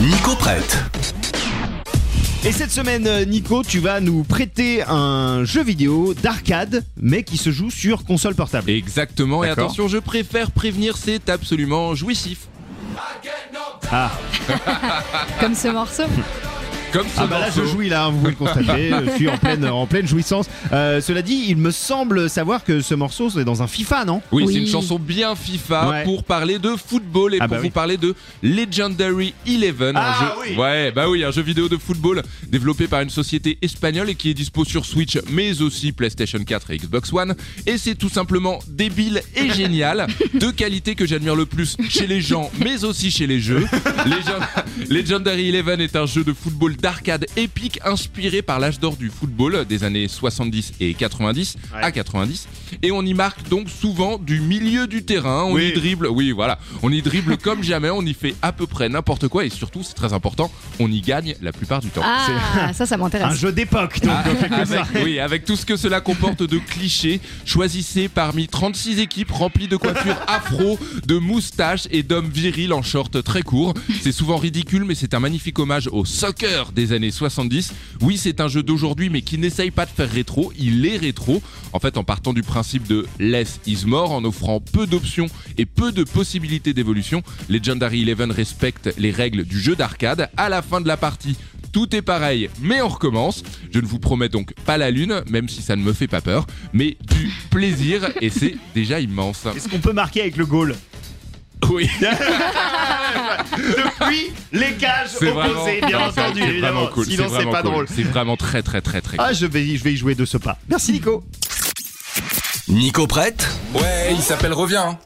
Nico prête. Et cette semaine, Nico, tu vas nous prêter un jeu vidéo d'arcade, mais qui se joue sur console portable. Exactement, et D'accord. attention, je préfère prévenir, c'est absolument jouissif. Ah, Comme ce morceau. Comme ah bah là je jouis là, hein, vous pouvez le constater, je suis en pleine, en pleine jouissance. Euh, cela dit, il me semble savoir que ce morceau c'est dans un FIFA, non? Oui, Oui. c'est une chanson bien FIFA Ouais. pour parler de football et Ah pour bah vous oui. parler de Legendary Eleven, Ah un jeu, oui. ouais, bah oui, un jeu vidéo de football développé par une société espagnole et qui est dispo sur Switch, mais aussi PlayStation 4 et Xbox One. Et c'est tout simplement débile et génial, de qualité que j'admire le plus chez les gens, mais aussi chez les jeux. Legend- Legendary Eleven est un jeu de football d'arcade épique inspiré par l'âge d'or du football des années 70 et 90 Ouais. à 90 et on y marque donc souvent du milieu du terrain, on Oui. y dribble, oui voilà, on y dribble comme jamais, on y fait à peu près n'importe quoi et surtout c'est très important, on y gagne la plupart du temps. Ah, ça, ça Un m'intéresse. jeu d'époque, donc en quelque Avec, oui, avec tout ce que cela comporte de clichés, choisissez parmi 36 équipes remplies de coiffures afro, de moustaches et d'hommes virils en short très courts. C'est souvent ridicule, mais c'est un magnifique hommage au soccer des années 70. Oui, c'est un jeu d'aujourd'hui, mais qui n'essaye pas de faire rétro, il est rétro. En fait, en partant du principe de less is more, en offrant peu d'options et peu de possibilités d'évolution, Legendary Eleven respecte les règles du jeu d'arcade. À la fin de la partie, tout est pareil, mais on recommence. Je ne vous promets donc pas la lune, même si ça ne me fait pas peur, mais du plaisir, et c'est déjà immense. Est-ce qu'on peut marquer avec le goal? Oui, Depuis les cages vraiment, opposées, bien non, entendu, c'est évidemment. vraiment cool. Sinon c'est pas cool. drôle. C'est vraiment très très très très cool. Ah, je vais, je vais y jouer de ce pas. Merci Nico. Nico prête? Ouais, il s'appelle Reviens.